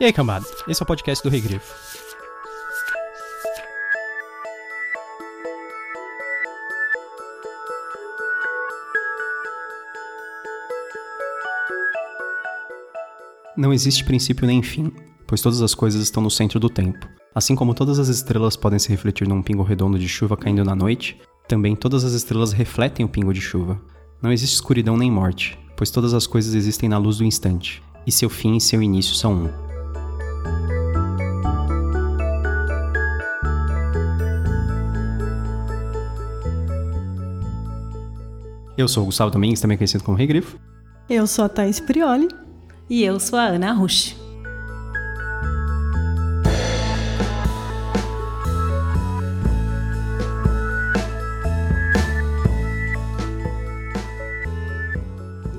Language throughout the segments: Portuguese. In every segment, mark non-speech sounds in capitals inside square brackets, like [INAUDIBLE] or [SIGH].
E aí, cambada? Esse é o podcast do Regrifo. Não existe princípio nem fim, pois todas as coisas estão no centro do tempo. Assim como todas as estrelas podem se refletir num pingo redondo de chuva caindo na noite, também todas as estrelas refletem o pingo de chuva. Não existe escuridão nem morte, pois todas as coisas existem na luz do instante, e seu fim e seu início são um. Eu sou o Gustavo Domingues, também conhecido como Regrifo. Eu sou a Thais Prioli. E eu sou a Ana Rush.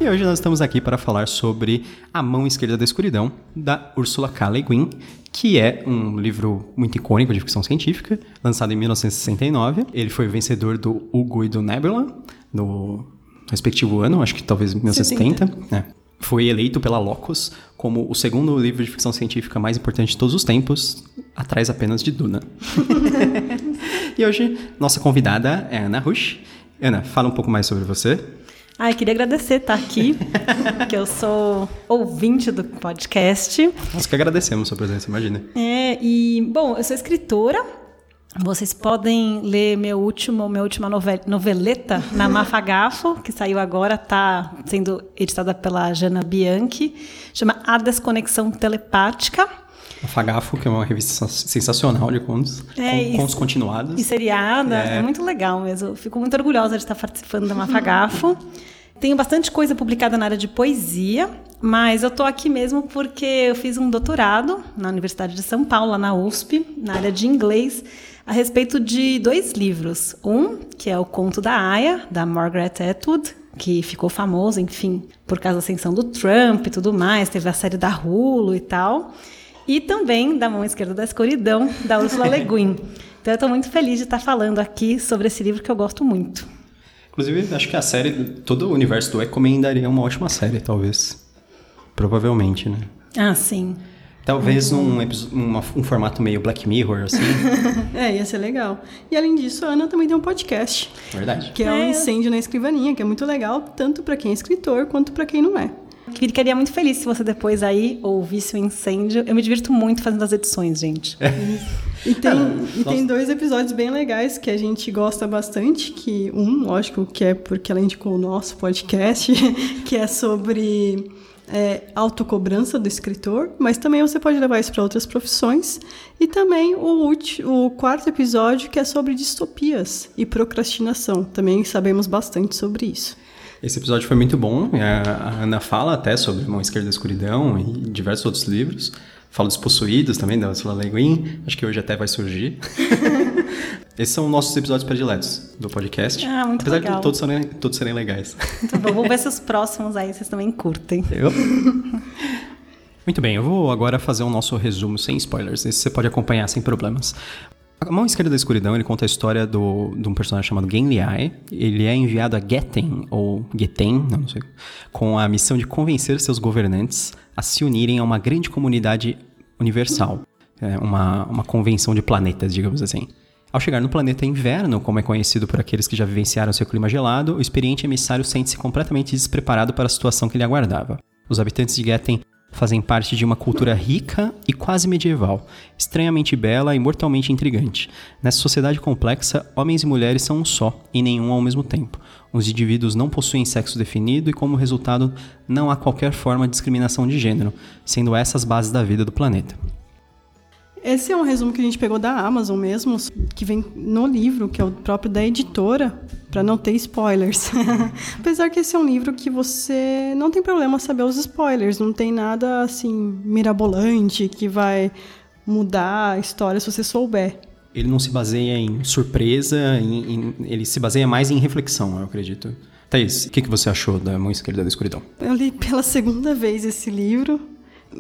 E hoje nós estamos aqui para falar sobre A Mão Esquerda da Escuridão, da Ursula K. Le Guin, que é um livro muito icônico de ficção científica, lançado em 1969. Ele foi vencedor do Hugo e do Nebula, no respectivo ano, acho que talvez 1970. É. Foi eleito pela Locus como o segundo livro de ficção científica mais importante de todos os tempos, atrás apenas de Duna. [LAUGHS] e hoje, nossa convidada é Ana Rush. Ana, fala um pouco mais sobre você. Ai, queria agradecer estar aqui, [LAUGHS] que eu sou ouvinte do podcast. Nós que agradecemos a sua presença, imagina. É, e, bom, eu sou escritora, vocês podem ler meu último, minha última noveleta [LAUGHS] na Mafagafo, que saiu agora, está sendo editada pela Jana Bianchi, chama A Desconexão Telepática. Mafagafo, que é uma revista sensacional de contos, é, com contos continuados. E seriada, é. é muito legal mesmo. Fico muito orgulhosa de estar participando da Mafagafo. Tenho bastante coisa publicada na área de poesia, mas eu tô aqui mesmo porque eu fiz um doutorado na Universidade de São Paulo, na USP, na área de inglês, a respeito de dois livros. Um, que é o Conto da Aya, da Margaret Atwood, que ficou famoso, enfim, por causa da ascensão do Trump e tudo mais, teve a série da Hulu e tal. E também da Mão Esquerda da Escuridão, da Ursula Le Guin. [LAUGHS] Então eu estou muito feliz de estar falando aqui sobre esse livro que eu gosto muito. Inclusive, acho que a série, todo o universo do recomendaria uma ótima série, talvez. Provavelmente, né? Ah, sim. Talvez um, um, um, formato meio Black Mirror, assim. [LAUGHS] é, ia ser legal. E além disso, a Ana também tem um podcast. Verdade. Que é, é. o Incêndio na Escrivaninha, que é muito legal, tanto para quem é escritor quanto para quem não é. Ficaria muito feliz se você depois aí ouvisse o incêndio. Eu me divirto muito fazendo as edições, gente. É. E tem, ah, e tem dois episódios bem legais que a gente gosta bastante, que um, lógico, que é porque ela indicou o nosso podcast, [LAUGHS] que é sobre é, autocobrança do escritor, mas também você pode levar isso para outras profissões. E também o, último, o quarto episódio, que é sobre distopias e procrastinação. Também sabemos bastante sobre isso. Esse episódio foi muito bom. A Ana fala até sobre Mão Esquerda da Escuridão e diversos outros livros. Fala dos Possuídos também, da Ursula Le Guin. Acho que hoje até vai surgir. [LAUGHS] Esses são nossos episódios prediletos do podcast. Ah, muito Apesar legal. de todos serem, todos serem legais. Muito bom. Vamos ver se os próximos aí vocês também curtem. Eu? Muito bem, eu vou agora fazer o nosso resumo sem spoilers. Esse você pode acompanhar sem problemas. A Mão Esquerda da Escuridão, ele conta a história do, de um personagem chamado Gen Liai. Ele é enviado a Geten, ou Geten, não sei, com a missão de convencer seus governantes a se unirem a uma grande comunidade universal. É uma, uma convenção de planetas, digamos assim. Ao chegar no planeta Inverno, como é conhecido por aqueles que já vivenciaram seu clima gelado, o experiente emissário sente-se completamente despreparado para a situação que lhe aguardava. Os habitantes de Geten fazem parte de uma cultura rica e quase medieval, estranhamente bela e mortalmente intrigante. Nessa sociedade complexa, homens e mulheres são um só, e nenhum ao mesmo tempo. Os indivíduos não possuem sexo definido e, como resultado, não há qualquer forma de discriminação de gênero, sendo essas bases da vida do planeta. Esse é um resumo que a gente pegou da Amazon mesmo, que vem no livro, que é o próprio da editora, para não ter spoilers. [LAUGHS] Apesar que esse é um livro que você não tem problema saber os spoilers, não tem nada assim mirabolante que vai mudar a história se você souber. Ele não se baseia em surpresa, em, em, ele se baseia mais em reflexão, eu acredito. Thaís, o que, que você achou da Mão Esquerda da Escuridão? Eu li pela segunda vez esse livro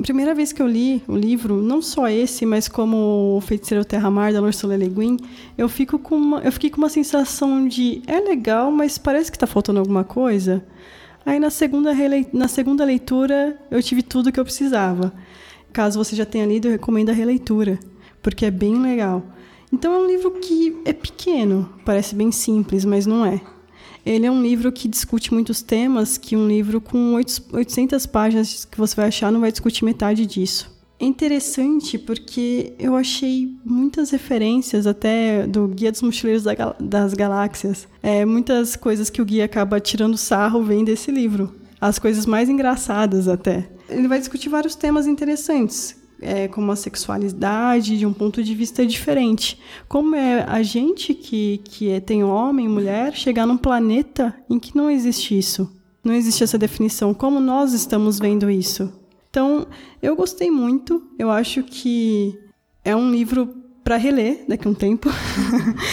primeira vez que eu li o livro, não só esse, mas como o Feiticeiro Terra-Mar, da Ursula Le Guin, eu, fico com uma, eu fiquei com uma sensação de é legal, mas parece que está faltando alguma coisa. Aí na segunda, na segunda leitura eu tive tudo que eu precisava. Caso você já tenha lido, eu recomendo a releitura, porque é bem legal. Então é um livro que é pequeno, parece bem simples, mas não é. Ele é um livro que discute muitos temas que um livro com 800 páginas que você vai achar não vai discutir metade disso. É interessante porque eu achei muitas referências até do Guia dos Mochileiros das Galáxias. É, muitas coisas que o guia acaba tirando sarro vêm desse livro. As coisas mais engraçadas até. Ele vai discutir vários temas interessantes, é, como a sexualidade de um ponto de vista diferente. Como é a gente que, que é, tem homem e mulher chegar num planeta em que não existe isso. Não existe essa definição. Como nós estamos vendo isso? Então, eu gostei muito. Eu acho que é um livro para reler daqui a um tempo.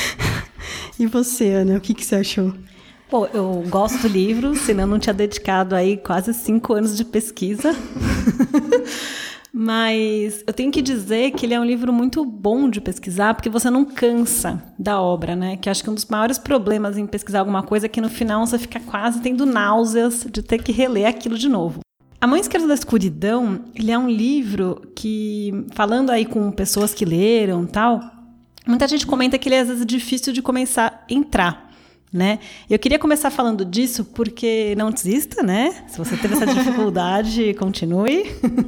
[LAUGHS] e você, Ana, o que, que você achou? Pô, eu gosto do livro, senão não tinha dedicado aí quase cinco anos de pesquisa. [LAUGHS] Mas eu tenho que dizer que ele é um livro muito bom de pesquisar, porque você não cansa da obra, né? Que acho que um dos maiores problemas em pesquisar alguma coisa é que no final você fica quase tendo náuseas de ter que reler aquilo de novo. A Mão Esquerda da Escuridão, ele é um livro que, falando aí com pessoas que leram tal, muita gente comenta que ele é às vezes difícil de começar a entrar. Né? Eu queria começar falando disso porque não desista, né? Se você teve essa dificuldade, [LAUGHS] continue.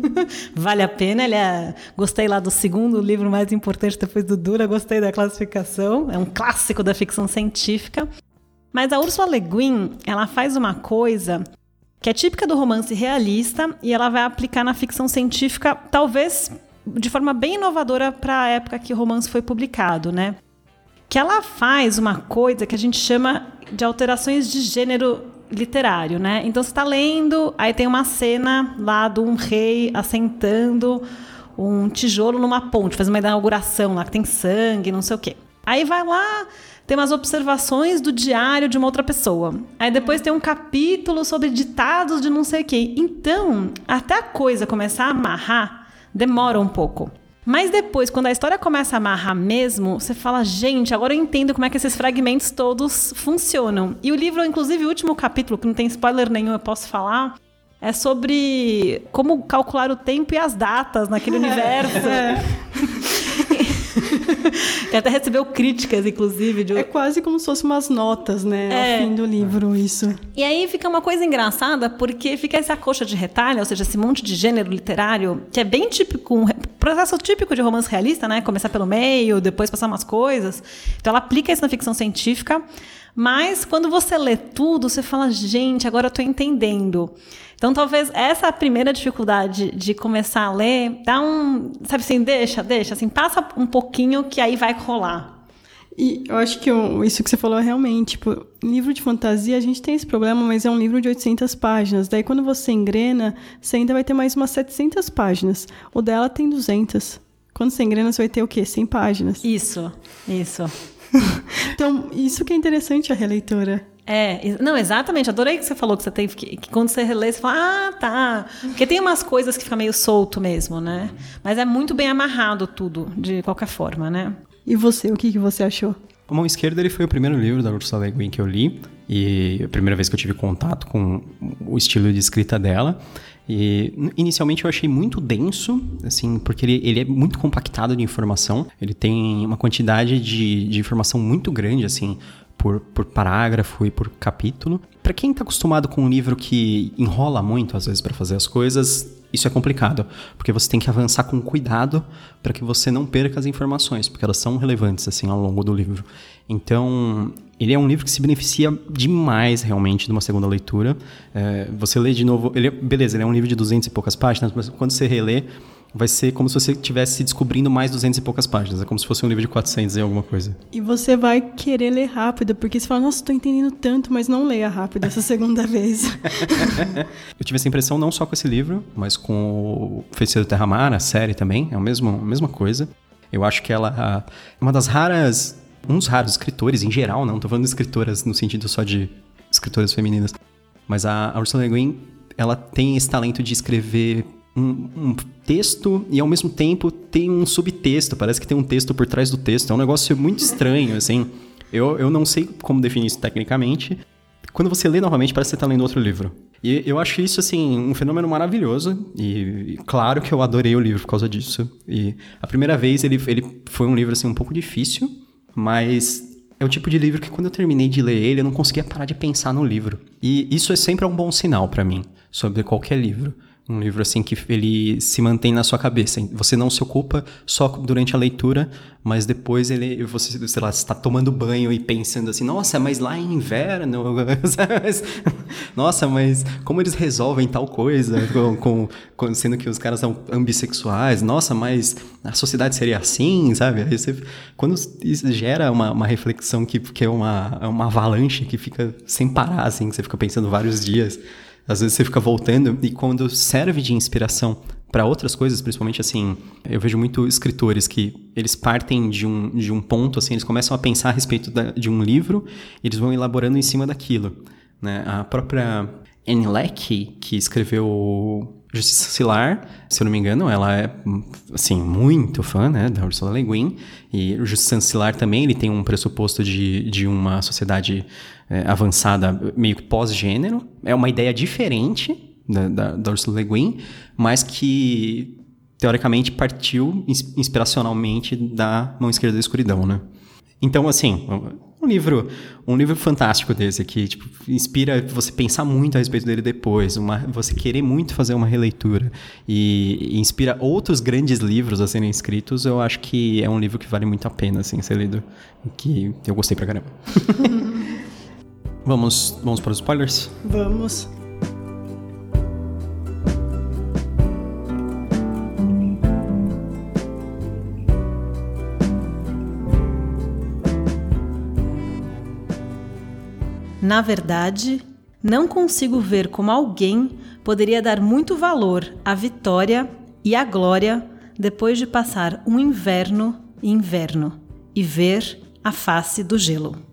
[LAUGHS] vale a pena. É... Gostei lá do segundo livro mais importante depois do Dura, gostei da classificação. É um clássico da ficção científica. Mas a Ursula Le Guin, ela faz uma coisa que é típica do romance realista e ela vai aplicar na ficção científica, talvez de forma bem inovadora para a época que o romance foi publicado, né? Que ela faz uma coisa que a gente chama de alterações de gênero literário, né? Então você está lendo, aí tem uma cena lá de um rei assentando um tijolo numa ponte, fazendo uma inauguração lá que tem sangue, não sei o quê. Aí vai lá, tem umas observações do diário de uma outra pessoa. Aí depois tem um capítulo sobre ditados de não sei quem. Então, até a coisa começar a amarrar, demora um pouco. Mas depois, quando a história começa a amarrar mesmo, você fala, gente, agora eu entendo como é que esses fragmentos todos funcionam. E o livro, inclusive, o último capítulo, que não tem spoiler nenhum, eu posso falar, é sobre como calcular o tempo e as datas naquele [LAUGHS] universo. É. [LAUGHS] [LAUGHS] que até recebeu críticas, inclusive. De... É quase como se fossem umas notas, né? É. Ao fim do livro, isso. E aí fica uma coisa engraçada, porque fica essa coxa de retalho, ou seja, esse monte de gênero literário, que é bem típico, um processo típico de romance realista, né? Começar pelo meio, depois passar umas coisas. Então ela aplica isso na ficção científica. Mas quando você lê tudo, você fala, gente, agora eu estou entendendo. Então, talvez essa é primeira dificuldade de começar a ler, dá um, sabe assim, deixa, deixa, assim, passa um pouquinho que aí vai rolar. E eu acho que eu, isso que você falou é realmente, tipo, livro de fantasia, a gente tem esse problema, mas é um livro de 800 páginas. Daí, quando você engrena, você ainda vai ter mais umas 700 páginas. O dela tem 200. Quando você engrena, você vai ter o quê? 100 páginas. Isso, isso. [LAUGHS] então, isso que é interessante a releitura. É, não, exatamente. Adorei que você falou que você tem que, que, quando você relê, você fala, ah, tá. Porque tem umas coisas que fica meio solto mesmo, né? Mas é muito bem amarrado tudo, de qualquer forma, né? E você, o que, que você achou? A Mão Esquerda ele foi o primeiro livro da Ursula Le Guin que eu li e a primeira vez que eu tive contato com o estilo de escrita dela. E inicialmente eu achei muito denso, assim, porque ele, ele é muito compactado de informação. Ele tem uma quantidade de, de informação muito grande, assim por, por parágrafo e por capítulo. Para quem está acostumado com um livro que enrola muito, às vezes, para fazer as coisas, isso é complicado, porque você tem que avançar com cuidado para que você não perca as informações, porque elas são relevantes assim ao longo do livro. Então, ele é um livro que se beneficia demais realmente de uma segunda leitura. É, você lê de novo, ele, é, beleza, ele é um livro de 200 e poucas páginas, mas quando você relê, vai ser como se você estivesse descobrindo mais 200 e poucas páginas. É como se fosse um livro de 400 e alguma coisa. E você vai querer ler rápido, porque você fala, nossa, estou entendendo tanto, mas não leia rápido essa segunda [LAUGHS] vez. [LAUGHS] eu tive essa impressão não só com esse livro, mas com o Feiticeiro Terra Mar, a série também. É a mesma, a mesma coisa. Eu acho que ela é uma das raras, dos raros escritores em geral, não estou falando de escritoras no sentido só de escritoras femininas, mas a, a Ursula Le Guin, ela tem esse talento de escrever um, um, texto e ao mesmo tempo tem um subtexto. Parece que tem um texto por trás do texto. É um negócio muito estranho, assim. Eu, eu não sei como definir isso tecnicamente. quando você lê novamente, parece que você está lendo outro livro. E eu acho isso, assim, um fenômeno maravilhoso. E, e, claro que eu adorei o livro por causa disso. E a primeira vez ele, ele foi um livro, assim, um pouco difícil, mas é o tipo de livro que quando eu terminei de ler ele, eu não conseguia parar de pensar no livro. E isso é sempre um bom sinal para mim, sobre qualquer livro. Um livro assim que ele se mantém na sua cabeça. Você não se ocupa só durante a leitura, mas depois ele você, sei lá, está tomando banho e pensando assim: "Nossa, mas lá é inverno". [LAUGHS] Nossa, mas como eles resolvem tal coisa com, com, sendo que os caras são ambissexuais? Nossa, mas a sociedade seria assim, sabe? Você, quando isso gera uma, uma reflexão que, que é uma, uma avalanche que fica sem parar assim, que você fica pensando vários dias. Às vezes você fica voltando e quando serve de inspiração para outras coisas, principalmente assim, eu vejo muito escritores que eles partem de um, de um ponto, assim, eles começam a pensar a respeito da, de um livro, eles vão elaborando em cima daquilo. Né? A própria Anne Leckie, que escreveu Justiça Silar, se eu não me engano, ela é, assim, muito fã, né, da Ursula Le Guin. E o Justiça Silar também, ele tem um pressuposto de, de uma sociedade é, avançada meio que pós-gênero. É uma ideia diferente da, da, da Ursula Le Guin, mas que, teoricamente, partiu inspiracionalmente da Mão Esquerda da Escuridão, né? Então, assim, um livro, um livro fantástico desse aqui, tipo, inspira você pensar muito a respeito dele depois, uma, você querer muito fazer uma releitura e, e, inspira outros grandes livros a serem escritos. Eu acho que é um livro que vale muito a pena assim ser lido, que eu gostei pra caramba. [LAUGHS] vamos, vamos para os spoilers? Vamos. Na verdade, não consigo ver como alguém poderia dar muito valor à vitória e à glória depois de passar um inverno e inverno e ver a face do gelo.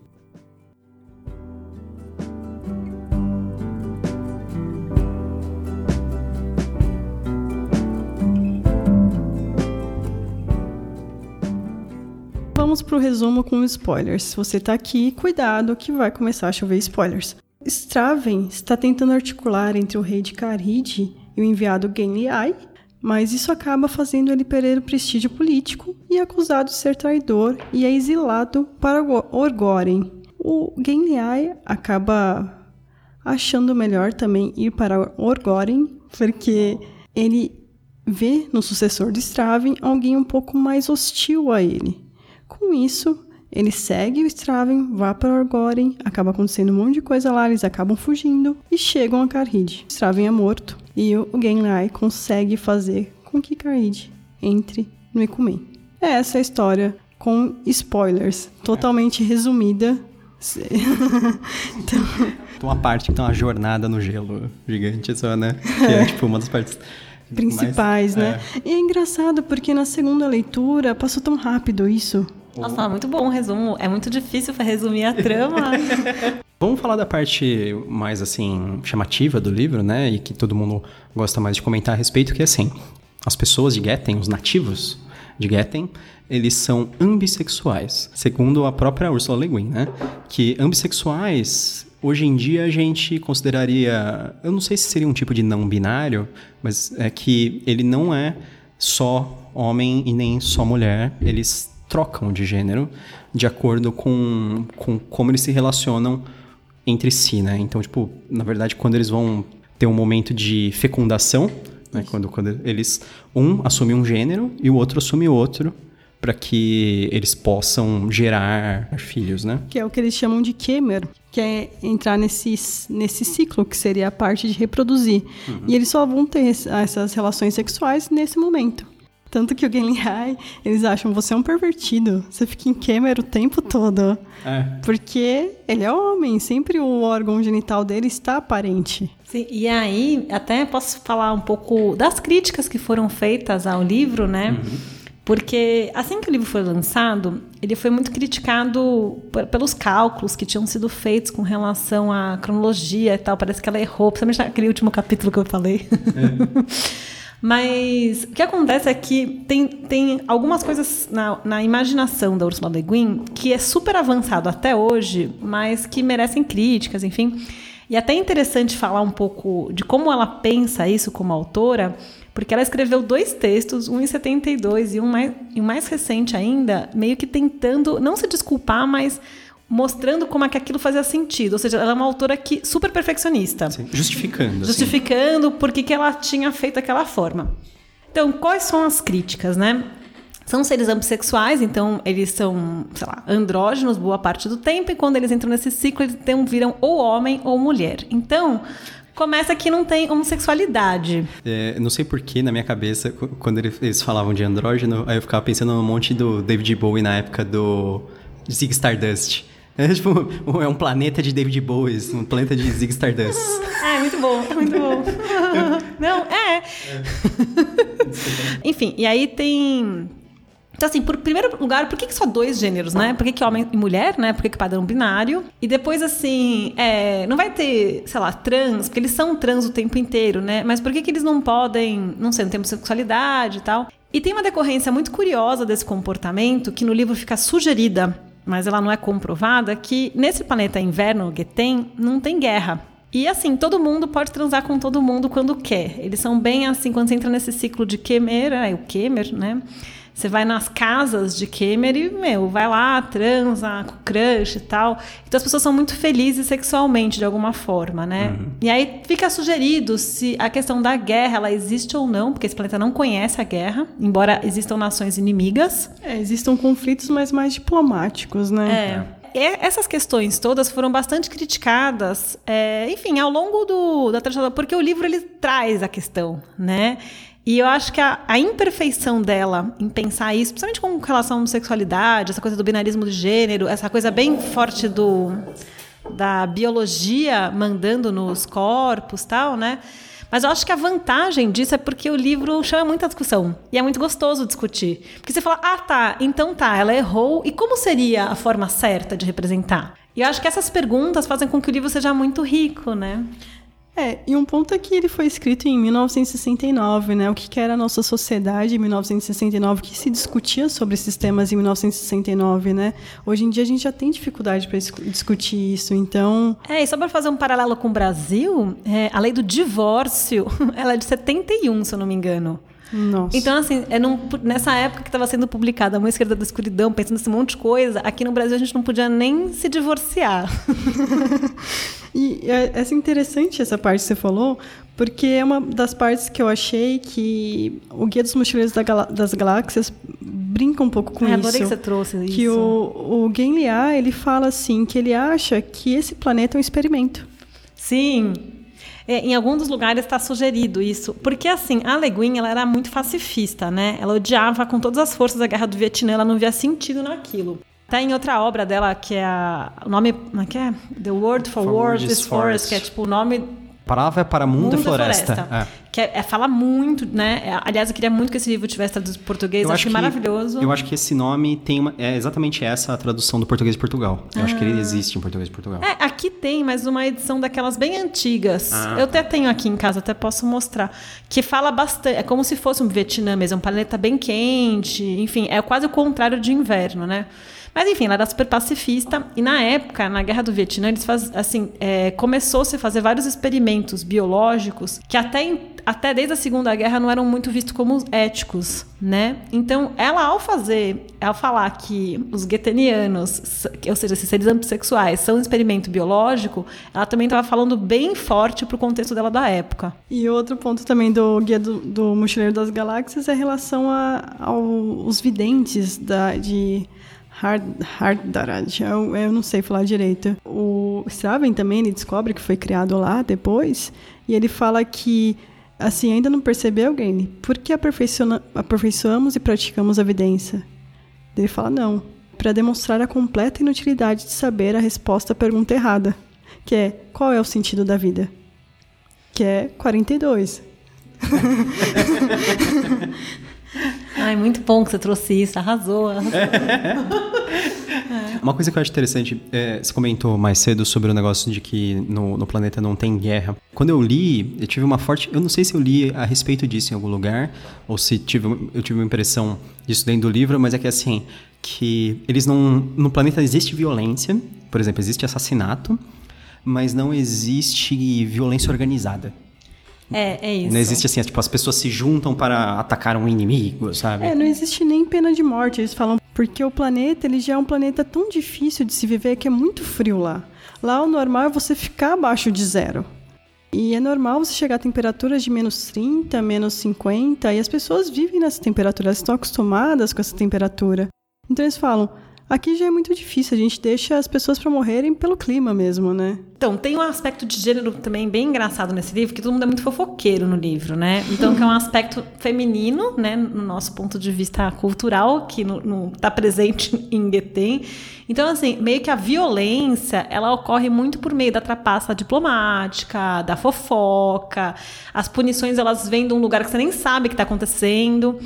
Vamos para o resumo com spoilers. Se você está aqui, cuidado que vai começar a chover spoilers. Straven está tentando articular entre o rei de Carid e o enviado Genliai, mas isso acaba fazendo ele perder o prestígio político e é acusado de ser traidor e é exilado para Orgoren. O Genliai acaba achando melhor também ir para Orgoren, porque ele vê no sucessor de Straven alguém um pouco mais hostil a ele. Com isso, ele segue o Straven, vá para Orgoren, acaba acontecendo um monte de coisa lá, eles acabam fugindo e chegam a Carhid. Straven é morto e o Genlai consegue fazer com que Carhid entre no Ekumen. É essa a história com spoilers, totalmente resumida. então... Uma parte que tem uma jornada no gelo gigante só, né? Que é tipo uma das partes principais, mais, né? É. E é engraçado porque na segunda leitura passou tão rápido isso. Nossa, muito bom o resumo. É muito difícil para resumir a trama. [LAUGHS] Vamos falar da parte mais assim chamativa do livro, né? E que todo mundo gosta mais de comentar a respeito, que é assim, as pessoas de Getten, os nativos de Getten, eles são ambissexuais, segundo a própria Ursula Le Guin, né? Que ambissexuais hoje em dia a gente consideraria, eu não sei se seria um tipo de não binário, mas é que ele não é só homem e nem só mulher, eles trocam de gênero de acordo com, com como eles se relacionam entre si, né? Então, tipo, na verdade, quando eles vão ter um momento de fecundação, né? Quando, quando eles um assume um gênero e o outro assume outro para que eles possam gerar filhos, né? Que é o que eles chamam de Kemer, que é entrar nesse, nesse ciclo, que seria a parte de reproduzir. Uhum. E eles só vão ter essas relações sexuais nesse momento. Tanto que o Genlihai, eles acham você é um pervertido. Você fica em Kemer o tempo todo. É. Porque ele é homem, sempre o órgão genital dele está aparente. Sim, e aí, até posso falar um pouco das críticas que foram feitas ao livro, né? Uhum. Porque assim que o livro foi lançado, ele foi muito criticado pelos cálculos que tinham sido feitos com relação à cronologia e tal. Parece que ela errou, principalmente naquele último capítulo que eu falei. É. [LAUGHS] Mas o que acontece é que tem, tem algumas coisas na, na imaginação da Ursula Le Guin que é super avançado até hoje, mas que merecem críticas, enfim. E é até interessante falar um pouco de como ela pensa isso como autora, porque ela escreveu dois textos, um em 72 e um mais, e um mais recente ainda, meio que tentando não se desculpar, mas mostrando como é que aquilo fazia sentido. Ou seja, ela é uma autora que super perfeccionista. Sim, justificando. Assim. Justificando assim. por que, que ela tinha feito daquela forma. Então, quais são as críticas, né? São seres ambissexuais, então eles são, sei lá, andrógenos boa parte do tempo, e quando eles entram nesse ciclo, eles viram ou homem ou mulher. Então, começa que não tem homossexualidade. É, não sei porquê, na minha cabeça, quando eles falavam de andrógeno, aí eu ficava pensando no monte do David Bowie na época do Zig Stardust. [LAUGHS] É tipo, é um planeta de David Bowie, um planeta de Zig Stardust. [LAUGHS] É, muito bom, muito bom. [LAUGHS] Não, é. é. Enfim, e aí tem então, assim, por primeiro lugar, por que, que só dois gêneros, né? Por que, que homem e mulher, né? Por que, que padrão binário? E depois, assim, é, não vai ter, sei lá, trans, porque eles são trans o tempo inteiro, né? Mas por que, que eles não podem, não sei, não tem sexualidade e tal? E tem uma decorrência muito curiosa desse comportamento que no livro fica sugerida, mas ela não é comprovada, que nesse planeta inverno, Geten, não tem guerra. E assim, todo mundo pode transar com todo mundo quando quer. Eles são bem assim, quando você entra nesse ciclo de Kemer, é o Kemer, né? Você vai nas casas de Kemer e, meu, vai lá, transa com crush e tal. Então as pessoas são muito felizes sexualmente, de alguma forma, né? Uhum. E aí fica sugerido se a questão da guerra, ela existe ou não, porque esse planeta não conhece a guerra, embora existam nações inimigas. É, existam conflitos, mas mais diplomáticos, né? É. essas questões todas foram bastante criticadas, é, enfim, ao longo do, da trajetória, porque o livro ele traz a questão, né? E eu acho que a, a, imperfeição dela em pensar isso, principalmente com relação à sexualidade, essa coisa do binarismo de gênero, essa coisa bem forte do da biologia mandando nos corpos tal, né? Mas eu acho que a vantagem disso é porque o livro chama muita discussão. E é muito gostoso discutir. Porque você fala, ah, tá, então tá, ela errou. E como seria a forma certa de representar? E eu acho que essas perguntas fazem com que o livro seja muito rico, né? É, e um ponto é que ele foi escrito em 1969, né? O que, que era a nossa sociedade em 1969, que se discutia sobre esses temas em 1969, né? Hoje em dia a gente já tem dificuldade para discutir isso, então... É, e só para fazer um paralelo com o Brasil, é, a lei do divórcio, [LAUGHS] ela é de 71, se eu não me engano. Nossa. Então, assim, é num, nessa época que estava sendo publicada a Mãe Esquerda da Escuridão, pensando nesse monte de coisa, aqui no Brasil a gente não podia nem se divorciar. [LAUGHS] e é, é interessante essa parte que você falou, porque é uma das partes que eu achei que o Guia dos Mochileiros da das Galáxias brinca um pouco com é, isso. Adorei que você trouxe isso. Que o, o Gen Liá, ele fala assim, que ele acha que esse planeta é um experimento. Sim, é, em alguns dos lugares está sugerido isso. Porque, assim, a Le Guin, ela era muito pacifista, né? Ela odiava com todas as forças a guerra do Vietnã, ela não via sentido naquilo. Tá em outra obra dela, que é a, o nome, como é que é? The Word for, for Word is Forest, que é tipo o nome Palavra é para mundo, mundo e floresta. floresta. É. Que é, é, fala muito, né? É, aliás, eu queria muito que esse livro tivesse traduzido para português. Eu acho, que maravilhoso. Eu acho que esse nome tem uma. É exatamente essa a tradução do português de Portugal. Eu ah. acho que ele ah. existe em português de Portugal. É, aqui tem, mas uma edição daquelas bem antigas. Ah, eu até tá. tenho aqui em casa, até posso mostrar. Que fala bastante. É como se fosse um Vietnã mesmo, um planeta bem quente. Enfim, é quase o contrário de inverno, né? Mas enfim, ela era super pacifista e na época, na Guerra do Vietnã, eles faz, assim, é, começou-se a fazer vários experimentos biológicos que até, até desde a Segunda Guerra não eram muito vistos como éticos, né? Então, ela ao fazer, ao falar que os guetenianos, ou seja, esses seres ambissexuais, são um experimento biológico, ela também estava falando bem forte para o contexto dela da época. E outro ponto também do Guia do, do Mochileiro das Galáxias é em relação aos videntes da, de Hardarad, eu, eu não sei falar direito. O Straven também ele descobre que foi criado lá depois, e ele fala que assim ainda não percebeu alguém. Por que aperfeiçoamos e praticamos a evidência? Ele fala não, para demonstrar a completa inutilidade de saber a resposta à pergunta errada, que é qual é o sentido da vida? Que é 42. [LAUGHS] Ai, muito bom que você trouxe isso, arrasou. arrasou. É. Uma coisa que eu acho interessante, é, você comentou mais cedo sobre o negócio de que no, no, planeta não tem guerra. Quando eu li, eu tive uma forte. Eu não sei se eu li a respeito disso em algum lugar, ou se tive, eu tive uma impressão disso dentro do livro, mas é que assim, que eles não. No planeta existe violência, por exemplo, existe assassinato, mas não existe violência organizada. É, é isso. Não existe assim, tipo, as pessoas se juntam para atacar um inimigo, sabe? É, não existe nem pena de morte. Eles falam porque o planeta, ele já é um planeta tão difícil de se viver que é muito frio lá. Lá o normal é você ficar abaixo de zero. E é normal você chegar a temperaturas de menos 30, menos 50, e as pessoas vivem nessa temperatura, elas estão acostumadas com essa temperatura. Então eles falam: Aqui já é muito difícil, a gente deixa as pessoas para morrerem pelo clima mesmo, né? Então, tem um aspecto de gênero também bem engraçado nesse livro, que todo mundo é muito fofoqueiro no livro, né? Então, que é um aspecto feminino, né, no nosso ponto de vista cultural, que não está presente em Getem. Então, assim, meio que a violência, ela ocorre muito por meio da trapaça diplomática, da fofoca, as punições, elas vêm de um lugar que você nem sabe que está acontecendo.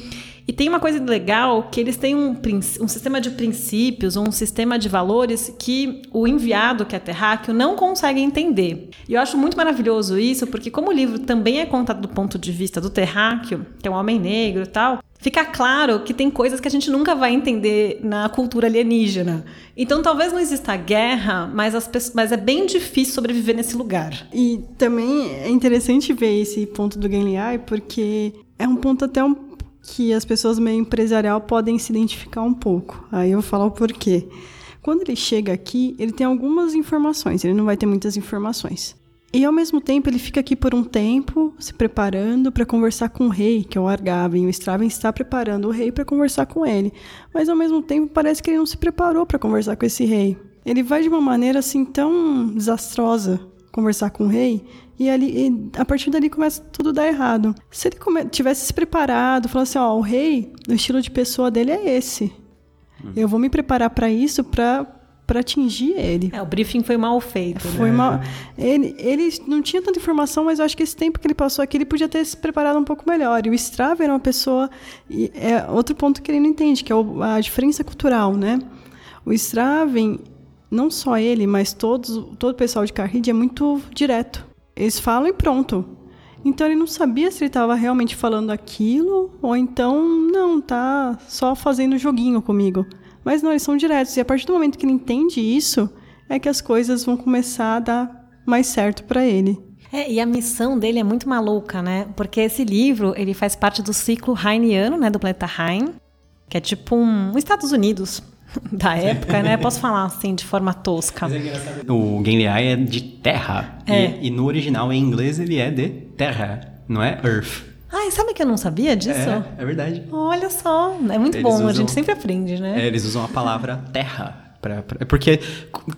E tem uma coisa legal que eles têm um, um sistema de princípios, um sistema de valores que o enviado, que é terráqueo, não consegue entender. E eu acho muito maravilhoso isso, porque como o livro também é contado do ponto de vista do terráqueo, que é um homem negro e tal, fica claro que tem coisas que a gente nunca vai entender na cultura alienígena. Então talvez não exista guerra, mas, as pessoas, mas é bem difícil sobreviver nesse lugar. E também é interessante ver esse ponto do Genliai, porque é um ponto até um que as pessoas meio empresarial podem se identificar um pouco. Aí eu vou falar o porquê. Quando ele chega aqui, ele tem algumas informações, ele não vai ter muitas informações. E ao mesmo tempo, ele fica aqui por um tempo, se preparando para conversar com o rei, que é o Argaven. O Straven está preparando o rei para conversar com ele. Mas ao mesmo tempo, parece que ele não se preparou para conversar com esse rei. Ele vai de uma maneira assim tão desastrosa conversar com o rei e ali, e a partir dali começa tudo a dar errado. Se ele come, tivesse se preparado, falando assim, ó, o rei, o estilo de pessoa dele é esse. Uhum. Eu vou me preparar para isso, para para atingir ele. É, o briefing foi mal feito. Né? Foi mal. Ele, ele não tinha tanta informação, mas eu acho que esse tempo que ele passou aqui, ele podia ter se preparado um pouco melhor. E o Strava era uma pessoa. E é outro ponto que ele não entende, que é a diferença cultural, né? O Straven, não só ele, mas todos, todo o pessoal de Carride é muito direto. Eles falam e pronto. Então ele não sabia se ele estava realmente falando aquilo ou então não, tá só fazendo joguinho comigo. Mas não, eles são diretos e a partir do momento que ele entende isso, é que as coisas vão começar a dar mais certo para ele. É, e a missão dele é muito maluca, né? Porque esse livro, ele faz parte do ciclo Heiniano, né, do planeta Heim, que é tipo um, um Estados Unidos da época, né? Posso falar assim de forma tosca. É o Genliai é de terra. É. E, e, no original em inglês ele é de terra, não é earth. Ah, sabe que eu não sabia disso? É, é verdade. Olha só, é muito eles bom, usam, a gente sempre aprende, né? É, eles usam a palavra terra. Pra, pra, porque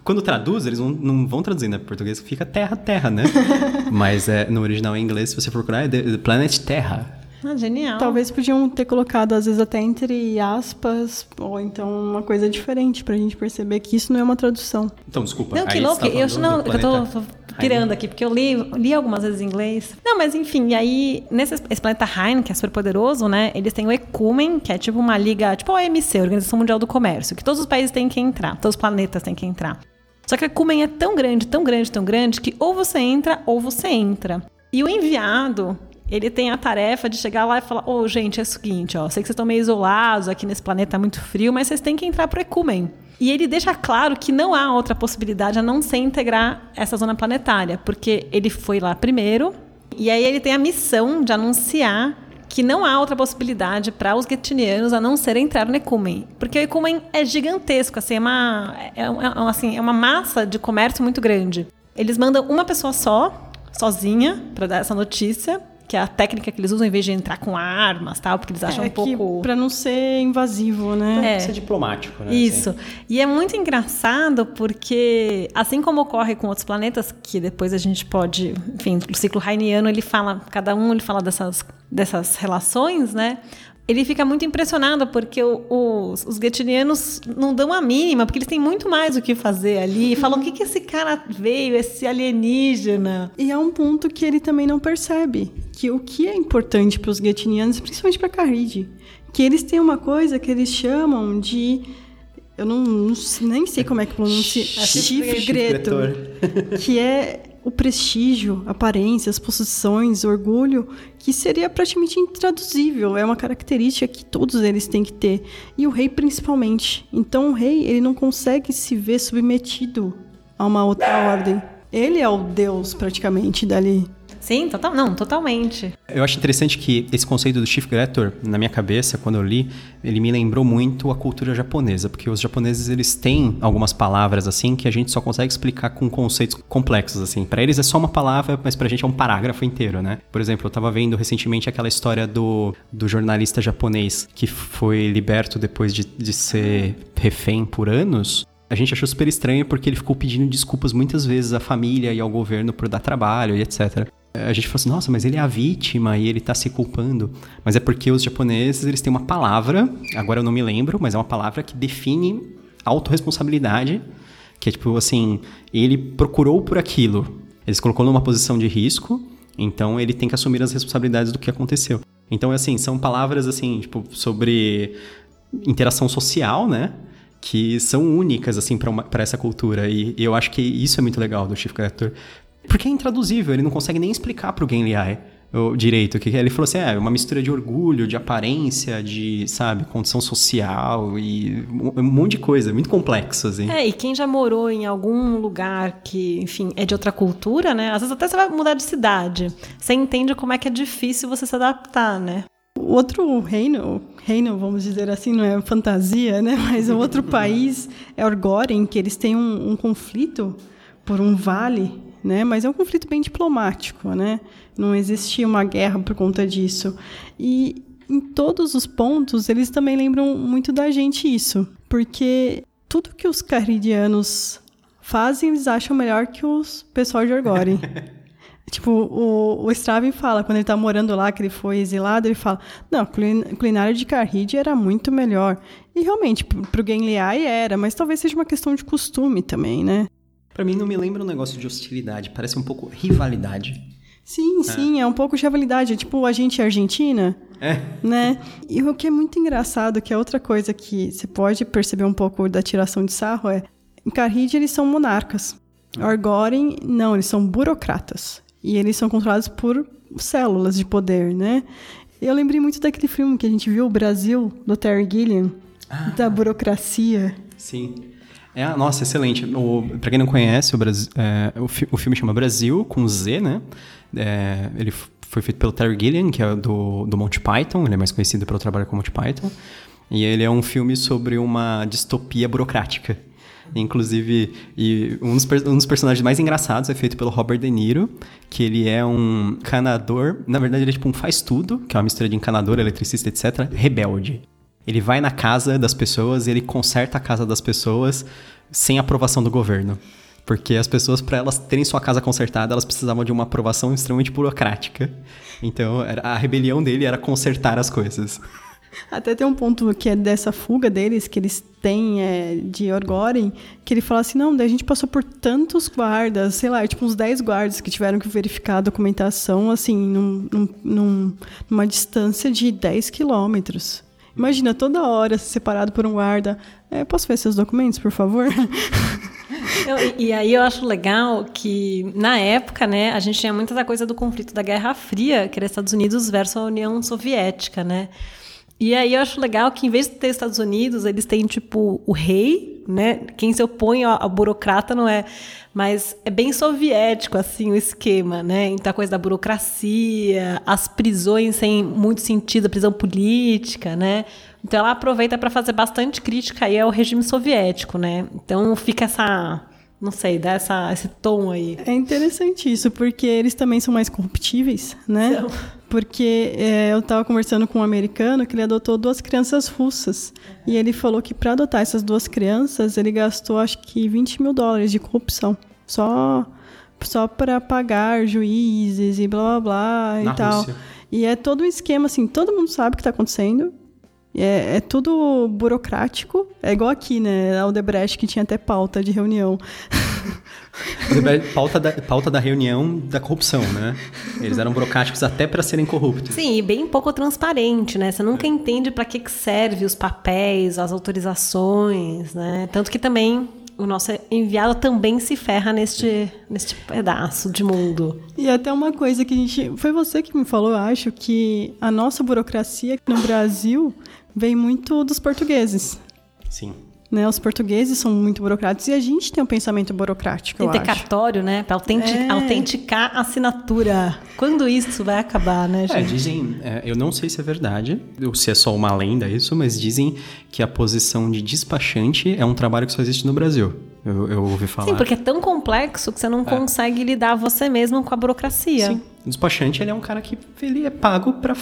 quando traduz, eles não, não vão traduzir, né? Português fica terra, terra, né? [LAUGHS] Mas é, no original em inglês, se você procurar, é the, Planet Terra. Ah, genial. Talvez podiam ter colocado, às vezes, até entre aspas, ou então uma coisa diferente, pra gente perceber que isso não é uma tradução. Então, desculpa. Não, que louco. Eu, não, eu tô, tô pirando aqui, porque eu li, li algumas vezes em inglês. Não, mas enfim, e aí, nesse esse planeta Heine, que é super poderoso, né? Eles têm o Ecumen, que é tipo uma liga, tipo a OMC, Organização Mundial do Comércio, que todos os países têm que entrar, todos os planetas têm que entrar. Só que a Ecumen é tão grande, tão grande, tão grande, que ou você entra ou você entra. E o enviado, ele tem a tarefa de chegar lá e falar: Ô, oh, gente, é o seguinte, ó, sei que vocês estão meio isolados aqui nesse planeta muito frio, mas vocês têm que entrar pro Ecumen. E ele deixa claro que não há outra possibilidade a não ser integrar essa zona planetária, porque ele foi lá primeiro, e aí ele tem a missão de anunciar que não há outra possibilidade para os getinianos a não ser entrar no Ecumen. Porque o Ecumen é gigantesco, assim, é uma, é, é, assim, é uma massa de comércio muito grande. Eles mandam uma pessoa só, sozinha, para dar essa notícia, que é a técnica que eles usam em vez de entrar com armas, tal, porque eles acham é um pouco para não ser invasivo, né? É. Ser diplomático, né? Isso. Assim. E é muito engraçado porque assim como ocorre com outros planetas, que depois a gente pode, enfim, o ciclo Rainiano, ele fala, cada um ele fala dessas dessas relações, né? Ele fica muito impressionado porque o, os, os getinianos não dão a mínima, porque eles têm muito mais o que fazer ali. E falam: o que, que esse cara veio, esse alienígena? E é um ponto que ele também não percebe: que o que é importante para os getinianos, principalmente para Carride, que eles têm uma coisa que eles chamam de eu não, não nem sei como é que pronuncia. Chief Gretor. que é o prestígio, aparências, posições, orgulho, que seria praticamente intraduzível. É uma característica que todos eles têm que ter. E o rei principalmente. Então o rei, ele não consegue se ver submetido a uma outra ordem. Ele é o deus praticamente dali. Sim, total, não, totalmente. Eu acho interessante que esse conceito do Chief Creator, na minha cabeça, quando eu li, ele me lembrou muito a cultura japonesa, porque os japoneses eles têm algumas palavras assim que a gente só consegue explicar com conceitos complexos assim. Para eles é só uma palavra, mas pra gente é um parágrafo inteiro, né? Por exemplo, eu tava vendo recentemente aquela história do, do jornalista japonês que foi liberto depois de, de ser refém por anos a gente achou super estranho porque ele ficou pedindo desculpas muitas vezes à família e ao governo por dar trabalho e etc. A gente falou assim, nossa, mas ele é a vítima e ele tá se culpando. Mas é porque os japoneses, eles têm uma palavra, agora eu não me lembro, mas é uma palavra que define autorresponsabilidade, que é tipo assim, ele procurou por aquilo. Ele se colocou numa posição de risco, então ele tem que assumir as responsabilidades do que aconteceu. Então, assim, são palavras assim, tipo, sobre interação social, né? Que são únicas, assim, para essa cultura. E, e, eu acho que isso é muito legal do Chief Character. Porque é intraduzível, ele não consegue nem explicar pro Gen Liai o direito. Que ele falou assim, é uma mistura de orgulho, de aparência, de, sabe, condição social e um monte de coisa, muito complexo, assim. É, e quem já morou em algum lugar que, enfim, é de outra cultura, né? Às vezes até você vai mudar de cidade. Você entende como é que é difícil você se adaptar, né? O outro reino, reino, vamos dizer assim, não é fantasia, né? [LAUGHS] Mas o outro país é Orgoren, que eles têm um, um conflito por um vale né? Mas é um conflito bem diplomático, né? Não existia uma guerra por conta disso. E em todos os pontos eles também lembram muito da gente isso, porque tudo que os caridianos fazem eles acham melhor que os pessoal de Orgore. [LAUGHS] Tipo, o, o Straven fala, quando ele tá morando lá, que ele foi exilado, ele fala, não, a culinária de Carride era muito melhor. E realmente, pro, pro Genliai era, mas talvez seja uma questão de costume também, né? Para mim não me lembra um negócio de hostilidade, parece um pouco rivalidade. Sim, é. sim, é um pouco de rivalidade, é tipo a gente e a Argentina, é. né? E o que é muito engraçado, que é outra coisa que você pode perceber um pouco da tiração de sarro é, em Carride eles são monarcas. É. Orgoren, não, eles são burocratas. E eles são controlados por células de poder, né? Eu lembrei muito daquele filme que a gente viu, o Brasil, do Terry Gilliam, ah. da burocracia. Sim. É, nossa, excelente. O, pra quem não conhece, o, Brasil, é, o, fi, o, filme chama Brasil, com Z, né? É, ele foi feito pelo Terry Gilliam, que é do, do Monty Python, ele é mais conhecido pelo trabalho com Monty Python. E ele é um filme sobre uma distopia burocrática. Inclusive, um dos, um dos personagens mais engraçados é feito pelo Robert De Niro, que ele é um encanador, na verdade ele é tipo um faz-tudo, que é uma mistura de encanador, eletricista, etc., rebelde. Ele vai na casa das pessoas e ele conserta a casa das pessoas sem aprovação do governo. Porque as pessoas, para elas terem sua casa consertada, elas precisavam de uma aprovação extremamente burocrática. Então, a rebelião dele era consertar as coisas. Até tem um ponto que é dessa fuga deles, que eles têm é, de Orgoren, que ele fala assim, não, daí a gente passou por tantos guardas, sei lá, tipo uns 10 guardas que tiveram que verificar a documentação, assim, num, num, numa distância de 10 quilômetros. Imagina toda hora separado por um guarda. É, posso ver seus documentos, por favor? [LAUGHS] Eu, e aí eu acho legal que, na época, né, a gente tinha muita da coisa do conflito da Guerra Fria, que era Estados Unidos versus a União Soviética, né? E aí eu acho legal que, em vez de ter Estados Unidos, eles têm, tipo, o rei, né? Quem se opõe ao, ao burocrata não é mas é bem soviético assim o esquema, né? Então a coisa da burocracia, as prisões sem muito sentido, a prisão política, né? Então ela aproveita para fazer bastante crítica aí ao regime soviético, né? Então fica essa não sei, dá essa, esse tom aí. É interessante isso, porque eles também são mais corruptíveis, né? Porque é, eu estava conversando com um americano que ele adotou duas crianças russas. E ele falou que para adotar essas duas crianças, ele gastou acho que 20 mil dólares de corrupção. Só, só para pagar juízes e blá blá blá Na e tal. Rússia. E é todo um esquema assim, todo mundo sabe o que está acontecendo. É, é, tudo burocrático. É igual aqui, né? A Odebrecht que tinha até pauta de reunião. [LAUGHS] pauta, da, pauta da reunião da corrupção, né? Eles eram burocráticos até para serem corruptos. Sim, e bem pouco transparente, né? Você nunca entende para que, que serve os papéis, as autorizações, né? Tanto que também o nosso enviado também se ferra neste, neste pedaço de mundo. E até uma coisa que a gente. Foi você que me falou, eu acho, que a nossa burocracia no Brasil vem muito dos portugueses. Sim. Né, os portugueses são muito burocráticos e a gente tem um pensamento burocrático. Tem que ter cartório, né? Para autenticar, é. autenticar a assinatura. Quando isso vai acabar, né, é, gente? É, dizem, é, eu não sei se é verdade, ou se é só uma lenda isso, mas dizem que a posição de despachante é um trabalho que só existe no Brasil. Eu, eu ouvi falar. Sim, porque é tão complexo que você não é. consegue lidar você mesmo com a burocracia. Sim. O despachante ele é um cara que ele é pago para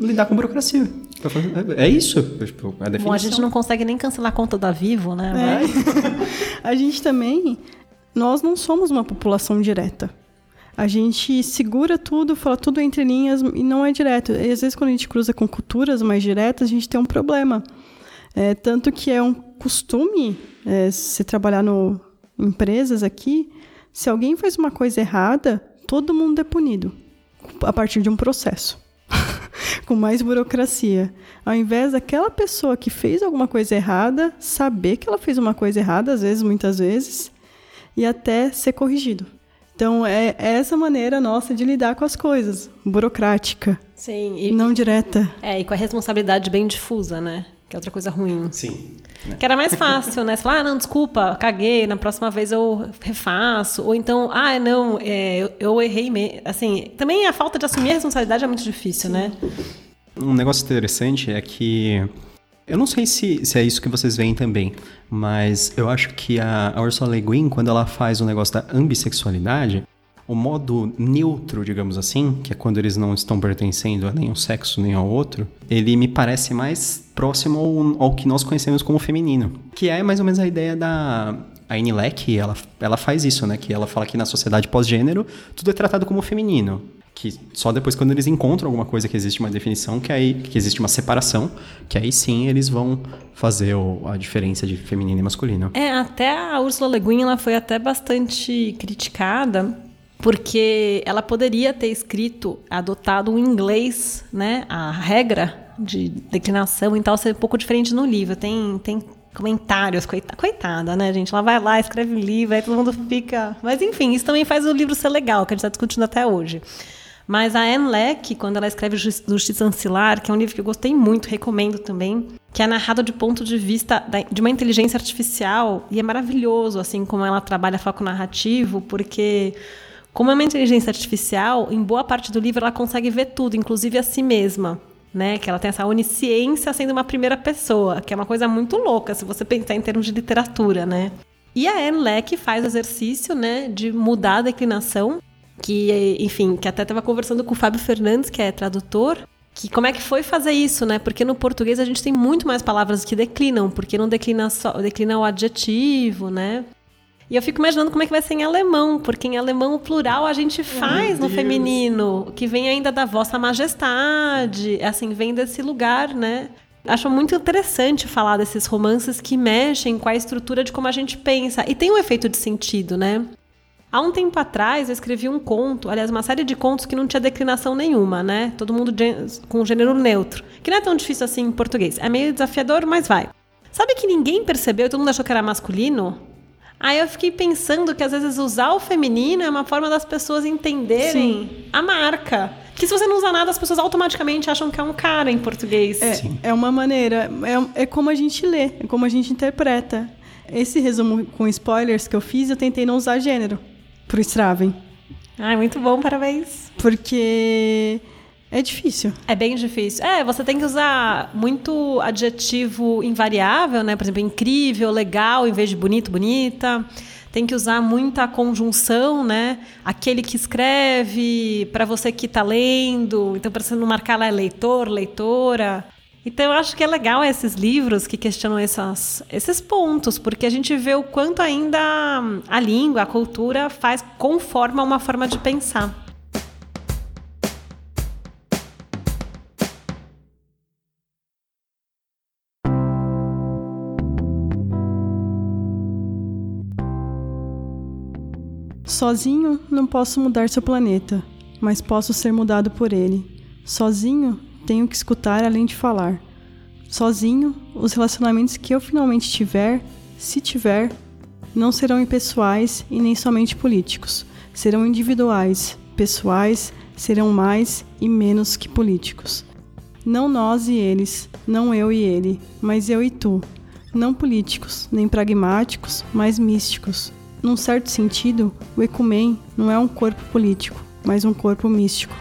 lidar com burocracia. É isso, tipo, a definição. Bom, a gente não consegue nem cancelar a conta da Vivo, né? É. [LAUGHS] a gente também, nós não somos uma população direta. A gente segura tudo, fala tudo entre linhas e não é direto. E às vezes quando a gente cruza com culturas mais diretas, a gente tem um problema. É, tanto que é um costume é, se trabalhar no empresas aqui, se alguém faz uma coisa errada, todo mundo é punido a partir de um processo. [LAUGHS] [LAUGHS] com mais burocracia. Ao invés daquela pessoa que fez alguma coisa errada, saber que ela fez uma coisa errada, às vezes, muitas vezes, e até ser corrigido. Então, é essa maneira nossa de lidar com as coisas, burocrática. Sim. E, não direta. É, e com a responsabilidade bem difusa, né? Que é outra coisa ruim. Sim. Né? Que era mais fácil, né? Você fala, ah, não, desculpa, caguei, na próxima vez eu refaço. Ou então, ah, não, é, eu, eu, errei mesmo. Assim, também a falta de assumir a responsabilidade é muito difícil, Sim. né? Um negócio interessante é que. Eu não sei se, se é isso que vocês veem também, mas eu acho que a, a Ursula Le Guin, quando ela faz o negócio da ambissexualidade, o modo neutro, digamos assim, que é quando eles não estão pertencendo a nenhum sexo nem ao outro, ele me parece mais próximo ao, ao que nós conhecemos como feminino. Que é mais ou menos a ideia da, a Inilec, ela, ela faz isso, né? Que ela fala que na sociedade pós-gênero tudo é tratado como feminino. Que só depois quando eles encontram alguma coisa que existe uma definição, que aí que existe uma separação, que aí sim eles vão fazer o, a diferença de feminino e masculino. É, até a Ursula Le Guin, ela foi até bastante criticada porque ela poderia ter escrito, adotado o inglês, né, a regra de declinação e tal ser um pouco diferente no livro. Tem, tem comentários, coitada, coitada, né, gente? Ela vai lá, escreve um livro, aí todo mundo fica. Mas enfim, isso também faz o livro ser legal, que a gente está discutindo até hoje. Mas a Anne Leck, quando ela escreve Justiça Ancilar, que é um livro que eu gostei muito, recomendo também, que é narrado de ponto de vista de uma inteligência artificial, e é maravilhoso, assim, como ela trabalha foco narrativo, porque como é uma inteligência artificial, em boa parte do livro ela consegue ver tudo, inclusive a si mesma. Né, que ela tem essa onisciência sendo uma primeira pessoa, que é uma coisa muito louca se você pensar em termos de literatura, né? E a Anne Leck faz o exercício, né, de mudar a declinação, que, enfim, que até estava conversando com o Fábio Fernandes, que é tradutor, que como é que foi fazer isso, né? Porque no português a gente tem muito mais palavras que declinam, porque não declina só, declina o adjetivo, né? E eu fico imaginando como é que vai ser em alemão, porque em alemão o plural a gente faz no feminino, que vem ainda da vossa majestade, assim, vem desse lugar, né? Acho muito interessante falar desses romances que mexem com a estrutura de como a gente pensa. E tem um efeito de sentido, né? Há um tempo atrás eu escrevi um conto, aliás, uma série de contos que não tinha declinação nenhuma, né? Todo mundo com gênero neutro. Que não é tão difícil assim em português. É meio desafiador, mas vai. Sabe que ninguém percebeu, todo mundo achou que era masculino? Aí eu fiquei pensando que às vezes usar o feminino é uma forma das pessoas entenderem Sim. a marca. Que se você não usa nada, as pessoas automaticamente acham que é um cara em português. É, é uma maneira, é, é como a gente lê, é como a gente interpreta. Esse resumo com spoilers que eu fiz, eu tentei não usar gênero pro Straven. Ai, muito bom, parabéns. Porque é difícil. É bem difícil. É, você tem que usar muito adjetivo invariável, né? Por exemplo, incrível, legal, em vez de bonito, bonita. Tem que usar muita conjunção, né? Aquele que escreve, para você que está lendo. Então, para você não marcar lá é leitor, leitora. Então, eu acho que é legal esses livros que questionam essas, esses pontos, porque a gente vê o quanto ainda a língua, a cultura faz conforma uma forma de pensar. Sozinho não posso mudar seu planeta, mas posso ser mudado por ele. Sozinho tenho que escutar além de falar. Sozinho, os relacionamentos que eu finalmente tiver, se tiver, não serão impessoais e nem somente políticos. Serão individuais, pessoais, serão mais e menos que políticos. Não nós e eles, não eu e ele, mas eu e tu. Não políticos, nem pragmáticos, mas místicos. Num certo sentido, o Ecumen não é um corpo político, mas um corpo místico.